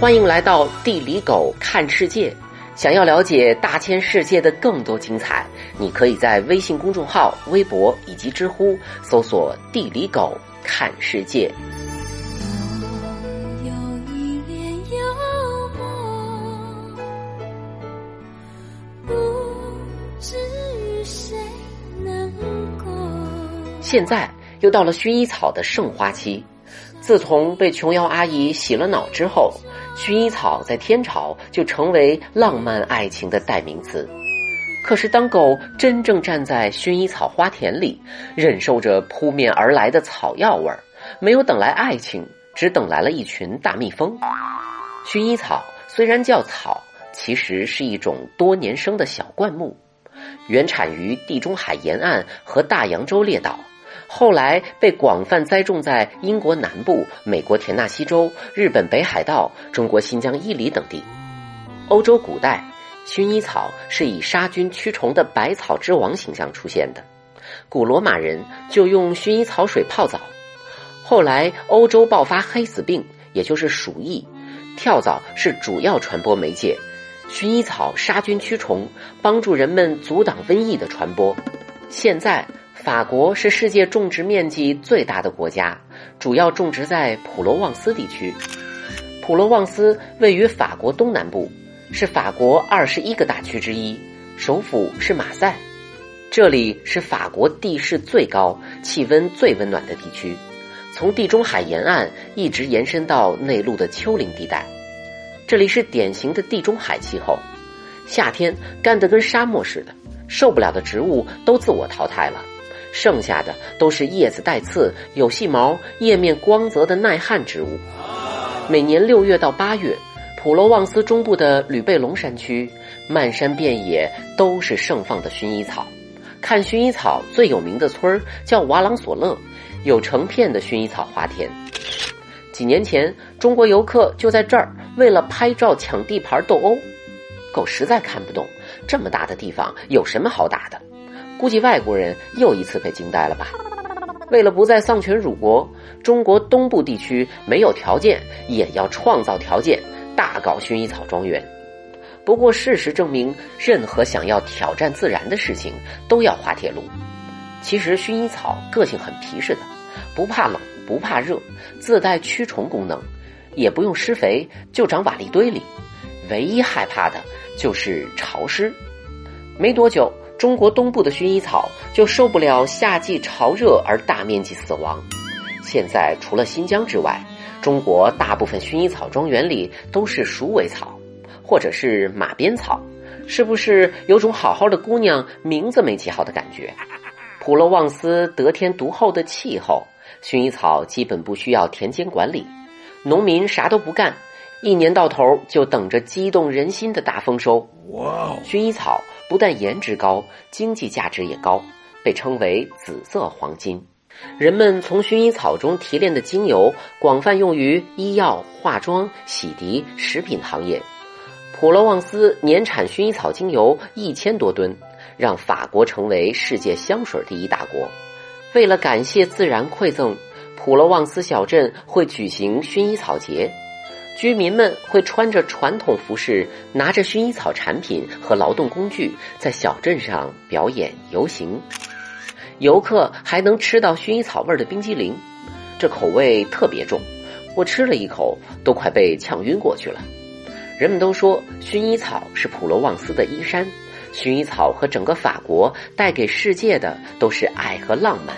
欢迎来到地理狗看世界。想要了解大千世界的更多精彩，你可以在微信公众号、微博以及知乎搜索“地理狗看世界”。有一年有梦，不知谁能够。现在又到了薰衣草的盛花期。自从被琼瑶阿姨洗了脑之后，薰衣草在天朝就成为浪漫爱情的代名词。可是，当狗真正站在薰衣草花田里，忍受着扑面而来的草药味儿，没有等来爱情，只等来了一群大蜜蜂。薰衣草虽然叫草，其实是一种多年生的小灌木，原产于地中海沿岸和大洋洲列岛。后来被广泛栽种在英国南部、美国田纳西州、日本北海道、中国新疆伊犁等地。欧洲古代，薰衣草是以杀菌驱虫的百草之王形象出现的。古罗马人就用薰衣草水泡澡。后来欧洲爆发黑死病，也就是鼠疫，跳蚤是主要传播媒介。薰衣草杀菌驱虫，帮助人们阻挡瘟疫的传播。现在。法国是世界种植面积最大的国家，主要种植在普罗旺斯地区。普罗旺斯位于法国东南部，是法国二十一个大区之一，首府是马赛。这里是法国地势最高、气温最温暖的地区，从地中海沿岸一直延伸到内陆的丘陵地带。这里是典型的地中海气候，夏天干得跟沙漠似的，受不了的植物都自我淘汰了。剩下的都是叶子带刺、有细毛、叶面光泽的耐旱植物。每年六月到八月，普罗旺斯中部的吕贝龙山区，漫山遍野都是盛放的薰衣草。看薰衣草最有名的村儿叫瓦朗索勒，有成片的薰衣草花田。几年前，中国游客就在这儿为了拍照抢地盘斗殴，狗实在看不懂这么大的地方有什么好打的。估计外国人又一次被惊呆了吧？为了不再丧权辱国，中国东部地区没有条件也要创造条件，大搞薰衣草庄园。不过事实证明，任何想要挑战自然的事情都要滑铁卢。其实薰衣草个性很皮实的，不怕冷，不怕热，自带驱虫功能，也不用施肥，就长瓦砾堆里。唯一害怕的就是潮湿。没多久。中国东部的薰衣草就受不了夏季潮热而大面积死亡。现在除了新疆之外，中国大部分薰衣草庄园里都是鼠尾草，或者是马鞭草。是不是有种好好的姑娘名字没起好的感觉？普罗旺斯得天独厚的气候，薰衣草基本不需要田间管理，农民啥都不干，一年到头就等着激动人心的大丰收。哇！薰衣草。不但颜值高，经济价值也高，被称为“紫色黄金”。人们从薰衣草中提炼的精油广泛用于医药、化妆、洗涤、食品行业。普罗旺斯年产薰衣草精油一千多吨，让法国成为世界香水第一大国。为了感谢自然馈赠，普罗旺斯小镇会举行薰衣草节。居民们会穿着传统服饰，拿着薰衣草产品和劳动工具，在小镇上表演游行。游客还能吃到薰衣草味的冰激凌，这口味特别重，我吃了一口都快被呛晕过去了。人们都说薰衣草是普罗旺斯的衣衫，薰衣草和整个法国带给世界的都是爱和浪漫。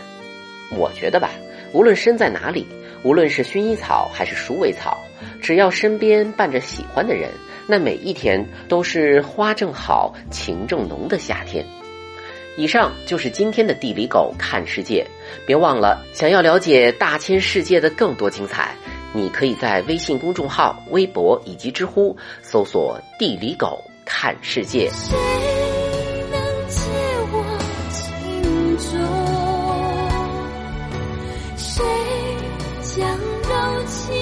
我觉得吧，无论身在哪里，无论是薰衣草还是鼠尾草。只要身边伴着喜欢的人，那每一天都是花正好、情正浓的夏天。以上就是今天的地理狗看世界，别忘了，想要了解大千世界的更多精彩，你可以在微信公众号、微博以及知乎搜索“地理狗看世界”。谁能解我情衷？谁将柔情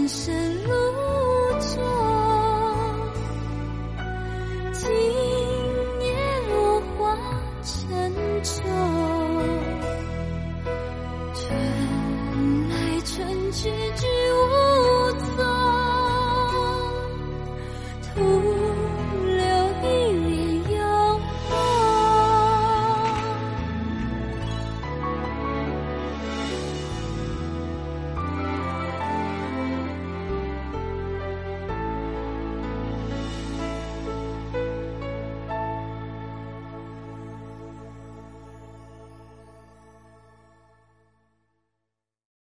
人生路中今夜落花成秋春来春去